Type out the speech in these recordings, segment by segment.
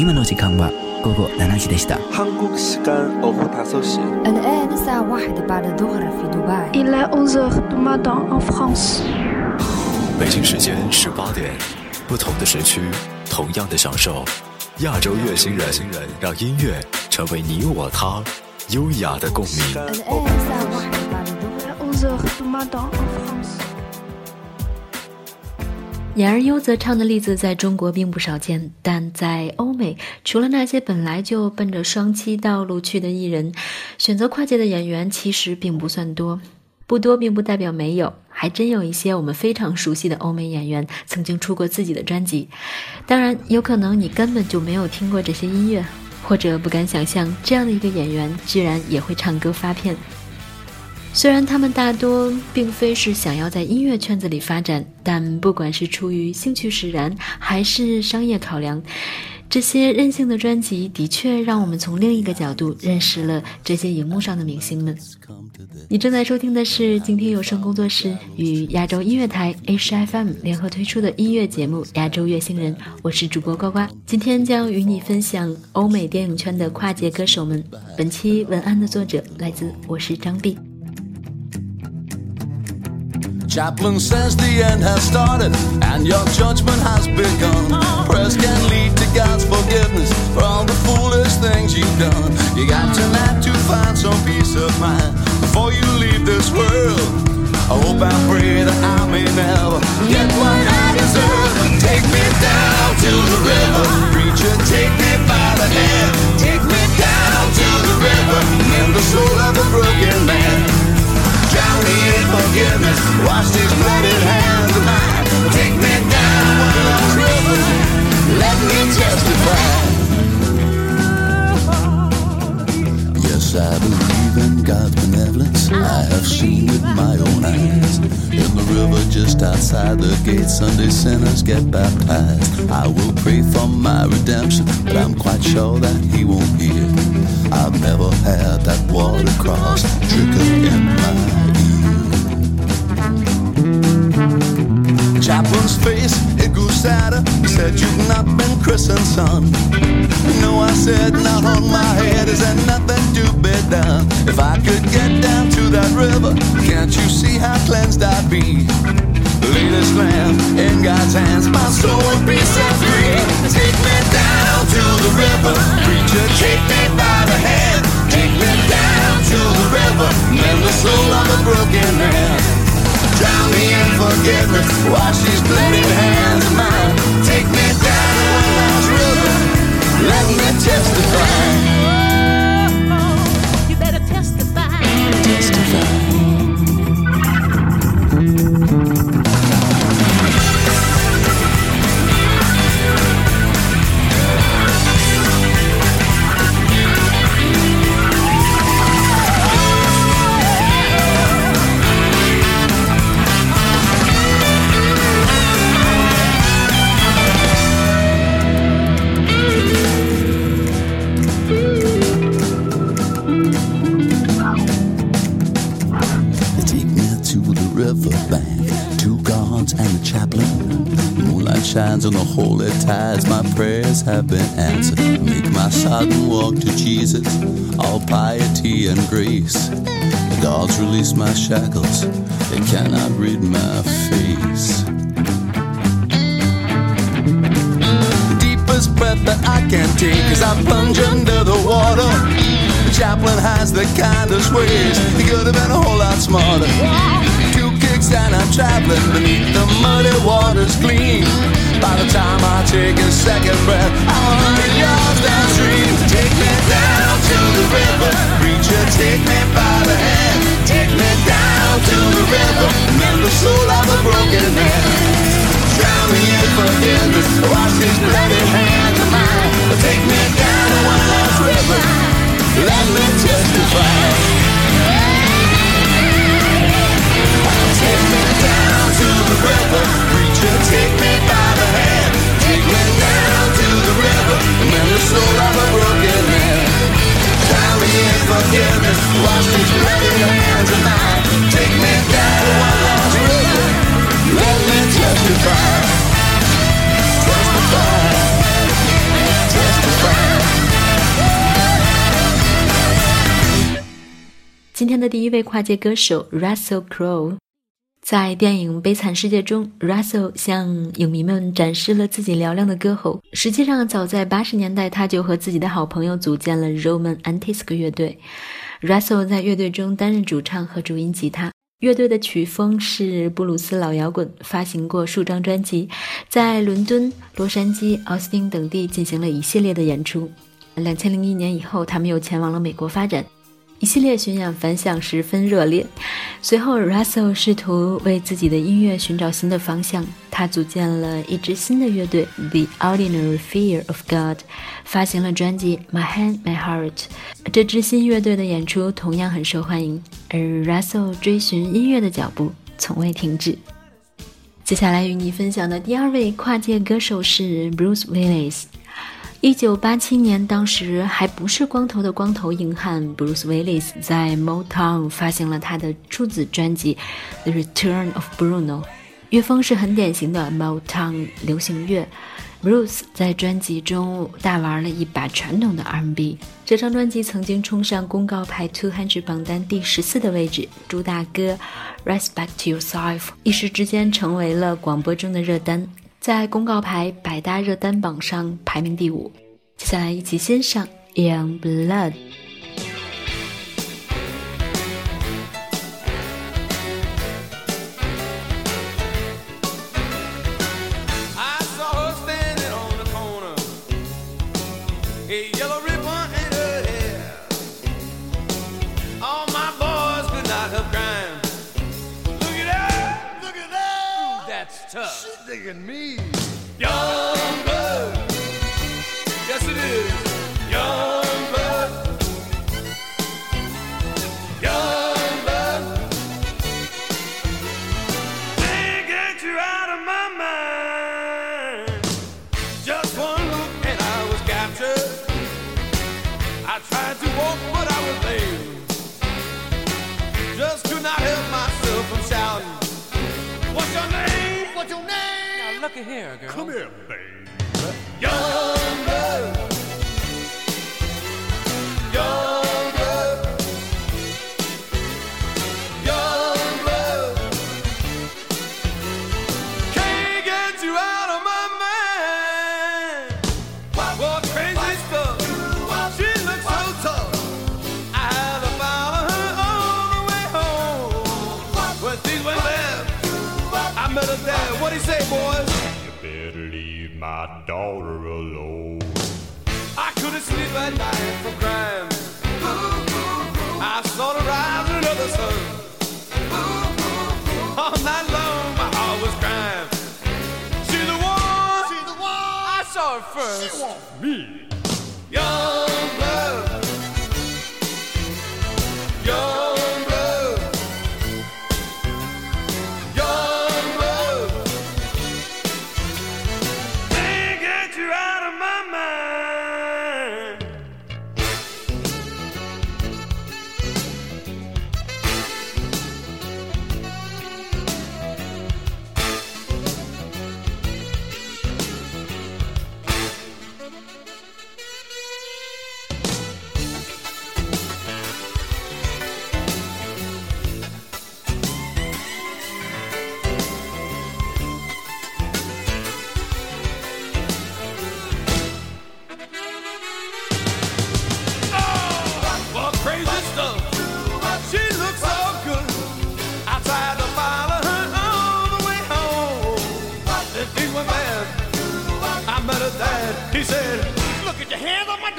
今の時間は午後七時でした。北京时间十八点，不同的时区，同样的享受。亚洲乐星人，让音乐成为你我他优雅的共鸣。演而优则唱的例子在中国并不少见，但在欧美，除了那些本来就奔着双栖道路去的艺人，选择跨界的演员其实并不算多。不多并不代表没有，还真有一些我们非常熟悉的欧美演员曾经出过自己的专辑。当然，有可能你根本就没有听过这些音乐，或者不敢想象这样的一个演员居然也会唱歌发片。虽然他们大多并非是想要在音乐圈子里发展，但不管是出于兴趣使然还是商业考量，这些任性的专辑的确让我们从另一个角度认识了这些荧幕上的明星们。你正在收听的是今天有声工作室与亚洲音乐台 H FM 联合推出的音乐节目《亚洲乐星人》，我是主播呱呱，今天将与你分享欧美电影圈的跨界歌手们。本期文案的作者来自我是张碧。Chaplain says the end has started and your judgment has begun. Prayers can lead to God's forgiveness for all the foolish things you've done. You got tonight to find some peace of mind before you leave this world. I hope and pray that I may never get one. Wash these blooded hands of mine. Take me down while I slip. Let Yes, I believe in God's benevolence. I have seen with my own eyes. In the river just outside the gate, Sunday sinners get baptized. I will pray for my redemption, but I'm quite sure that He won't hear. I've never had that water cross trickle again. Chaplain's face, it grew sadder. He said, You've not been christened, son. No, I said, Not on my head. Is there nothing to be done? If I could get down to that river, can't you see how cleansed I'd be? Lay this lamb in God's hands, my soul would be set free. Take me down to the river, preacher, take me by the hand. Take me down to the river, mend the soul of a broken man drown me in forgiveness. Wash these bleeding hands of mine. Take me down, to lost river. Let me testify. oh, you better testify. Testify. prayers have been answered. Make my sodden walk to Jesus, all piety and grace. The dogs release my shackles, they cannot read my face. The deepest breath that I can take as I plunge under the water. The chaplain has the kindest ways, he could have been a whole lot smarter quicksand I'm traveling beneath the muddy waters clean By the time I take a second breath I'm in your downstream Take me down to the river Preacher, take me by the hand Take me down to the river Mend the soul of a broken man Drown me in forgiveness Wash these bloody hands of mine Take me down to one last river Let me testify 今天的第一位跨界歌手 Russell Crowe。在电影《悲惨世界》中，Russell 向影迷们展示了自己嘹亮的歌喉。实际上，早在八十年代，他就和自己的好朋友组建了 Roman Antisk 乐队。Russell 在乐队中担任主唱和主音吉他。乐队的曲风是布鲁斯老摇滚，发行过数张专辑，在伦敦、洛杉矶、奥斯汀等地进行了一系列的演出。两千零一年以后，他们又前往了美国发展。一系列巡演反响十分热烈。随后，Russell 试图为自己的音乐寻找新的方向，他组建了一支新的乐队 The Ordinary Fear of God，发行了专辑《My Hand, My Heart》。这支新乐队的演出同样很受欢迎，而 Russell 追寻音乐的脚步从未停止。接下来与你分享的第二位跨界歌手是 Bruce Willis。一九八七年，当时还不是光头的光头硬汉 Bruce Willis 在 Motown 发行了他的初子专辑《The Return of Bruno》。乐风是很典型的 Motown 流行乐。Bruce 在专辑中大玩了一把传统的 R&B。这张专辑曾经冲上公告牌 Two Hundred 榜单第十四的位置。朱大哥《Respect Yourself》一时之间成为了广播中的热单。在公告牌百大热单榜上排名第五。接下来一起欣赏《Young Blood》。dick me. Young blood. Yes, it is. Young blood. Young blood. Can't get you out of my mind. Just one look and I was captured. I tried to walk, but I was lame. Just could not help my look here, girl. Come here, baby. Younger. daughter alone. I couldn't sleep at night from crime. I saw the rise of another sun. All night long, my heart was crying. She's the one. She's the one. I saw her first. She wants me.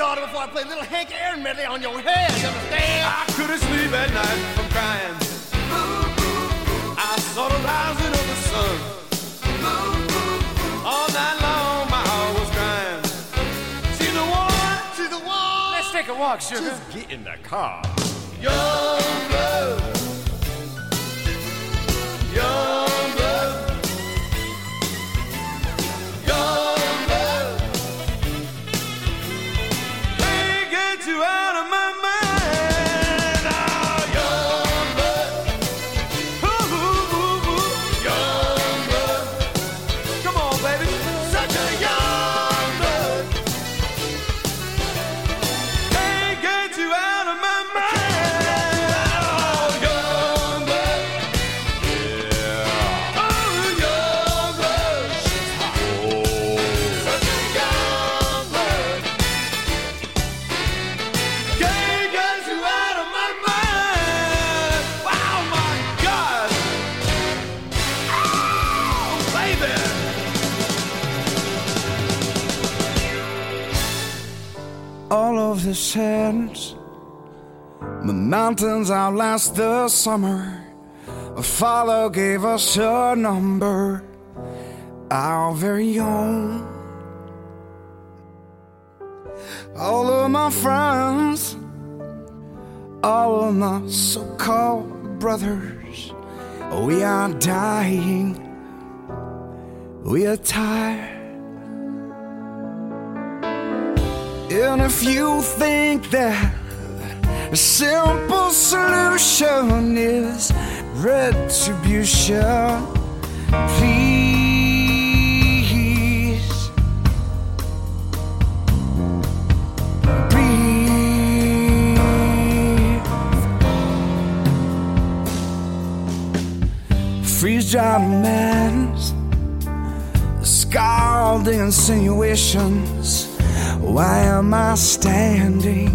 daughter before I play little Hank Aaron medley on your head, you understand? I couldn't sleep at night from crying. I saw the rising of the sun. All night long, my heart was crying. She's the one, she's the one. Let's take a walk, sugar. Just get in the car. Young love. the sands. The mountains outlast the summer. A father gave us a number, our very own. All of my friends, all of my so called brothers, we are dying, we are tired. And if you think that a simple solution is retribution, please breathe. Freeze dry man's scalding insinuations why am I standing?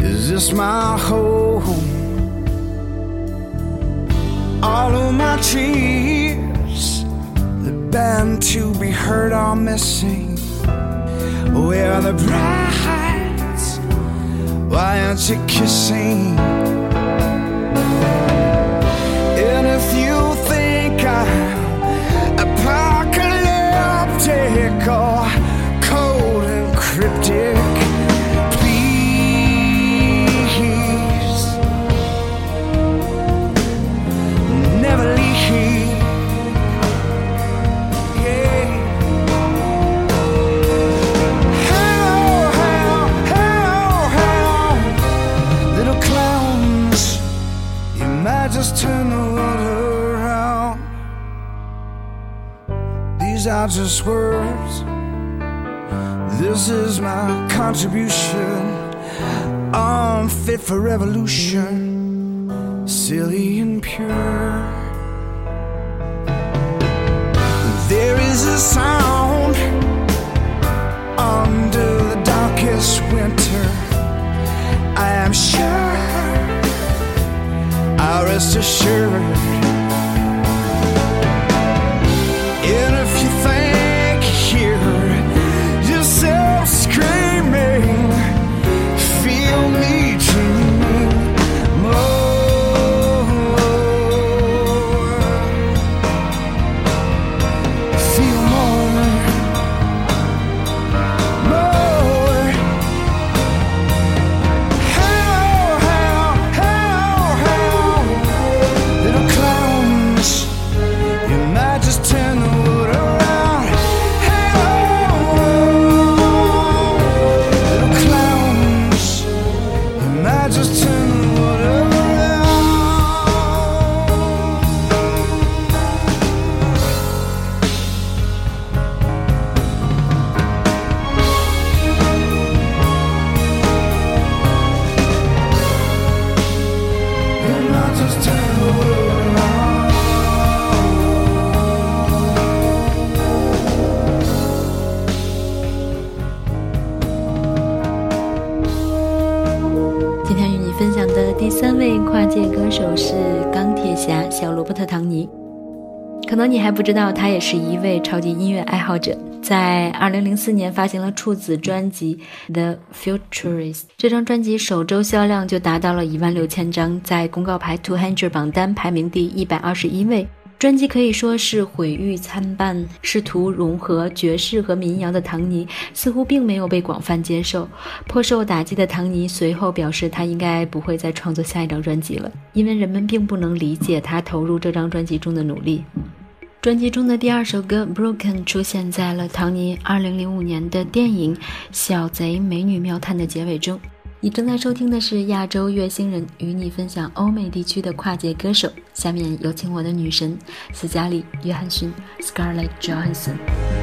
Is this my home? All of my tears, the band to be heard are missing. Where are the brides? Why aren't you kissing? And if you think I'm apocalyptic. Jesus' words. This is my contribution. I'm fit for revolution, silly and pure. There is a sound under the darkest winter. I am sure, I rest assured. 波特唐尼，可能你还不知道，他也是一位超级音乐爱好者。在2004年发行了处子专辑《The Futurist》，这张专辑首周销量就达到了一万六千张，在公告牌 Two Hundred 榜单排名第一百二十一位。专辑可以说是毁誉参半。试图融合爵士和民谣的唐尼似乎并没有被广泛接受，颇受打击的唐尼随后表示，他应该不会再创作下一张专辑了，因为人们并不能理解他投入这张专辑中的努力。专辑中的第二首歌《Broken》出现在了唐尼2005年的电影《小贼美女妙探》的结尾中。你正在收听的是亚洲月星人与你分享欧美地区的跨界歌手。下面有请我的女神斯嘉丽·约翰逊 （Scarlett Johansson）。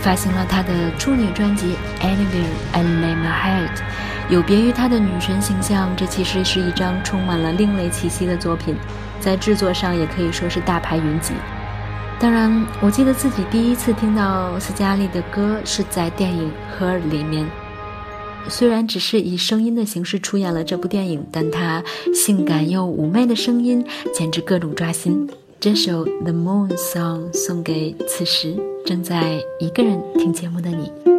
发行了他的处女专辑《Anywhere and n a m My Head》，有别于他的女神形象，这其实是一张充满了另类气息的作品，在制作上也可以说是大牌云集。当然，我记得自己第一次听到斯嘉丽的歌是在电影《h e r 里面，虽然只是以声音的形式出演了这部电影，但她性感又妩媚的声音简直各种抓心。这首《The Moon Song》送给此时正在一个人听节目的你。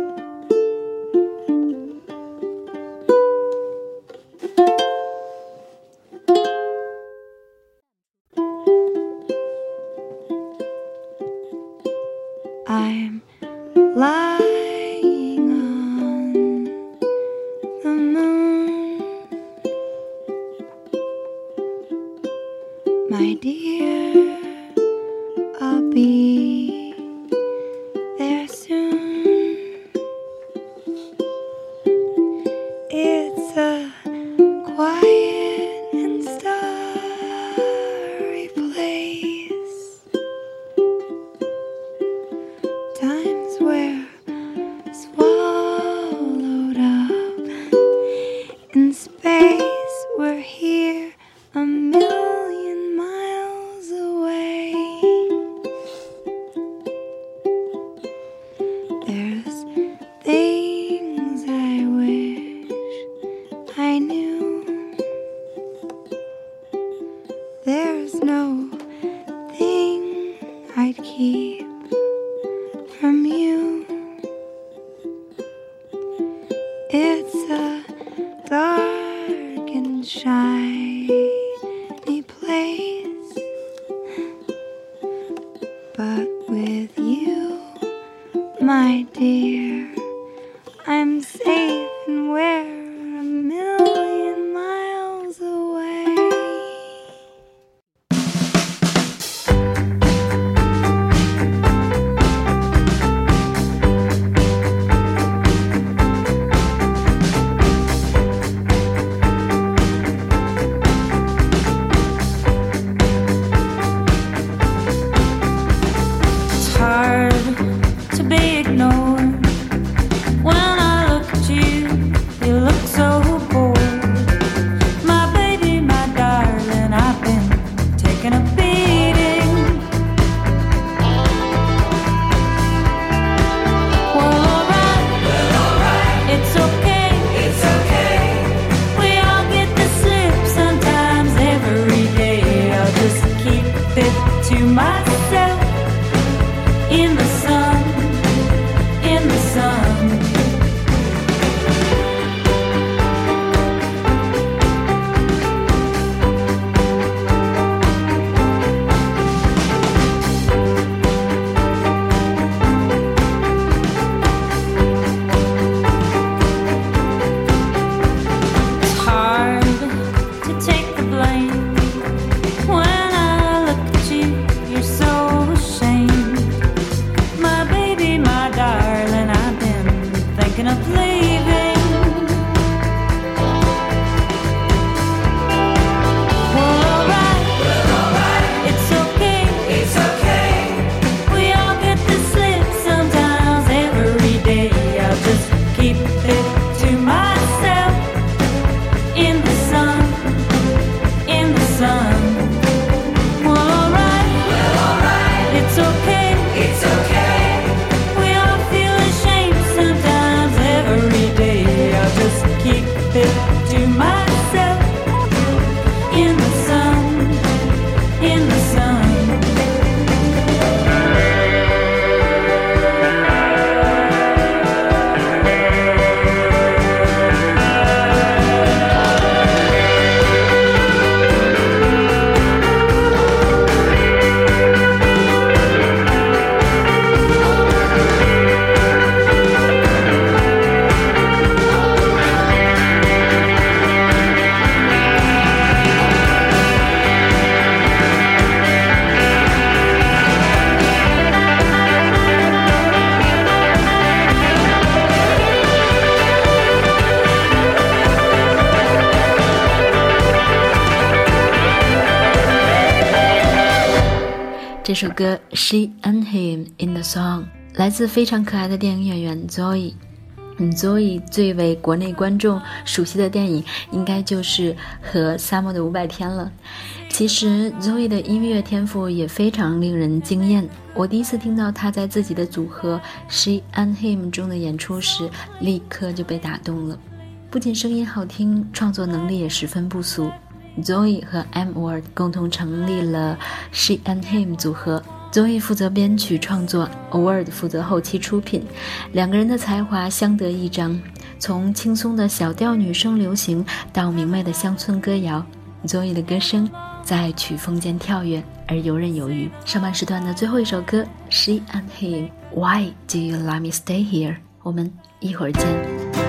It's a dark and shy. 首歌《She and Him》in the song，来自非常可爱的电影演员 Zoe。Zoe 最为国内观众熟悉的电影，应该就是《和沙漠的五百天》了。其实 Zoe 的音乐天赋也非常令人惊艳。我第一次听到她在自己的组合《She and Him》中的演出时，立刻就被打动了。不仅声音好听，创作能力也十分不俗。Zoe 和 M Word 共同成立了 She and Him 组合。Zoe 负责编曲创作，Word 负责后期出品，两个人的才华相得益彰。从轻松的小调女声流行到明媚的乡村歌谣，Zoe 的歌声在曲风间跳跃而游刃有余。上半时段的最后一首歌《She and Him》，Why do you let me stay here？我们一会儿见。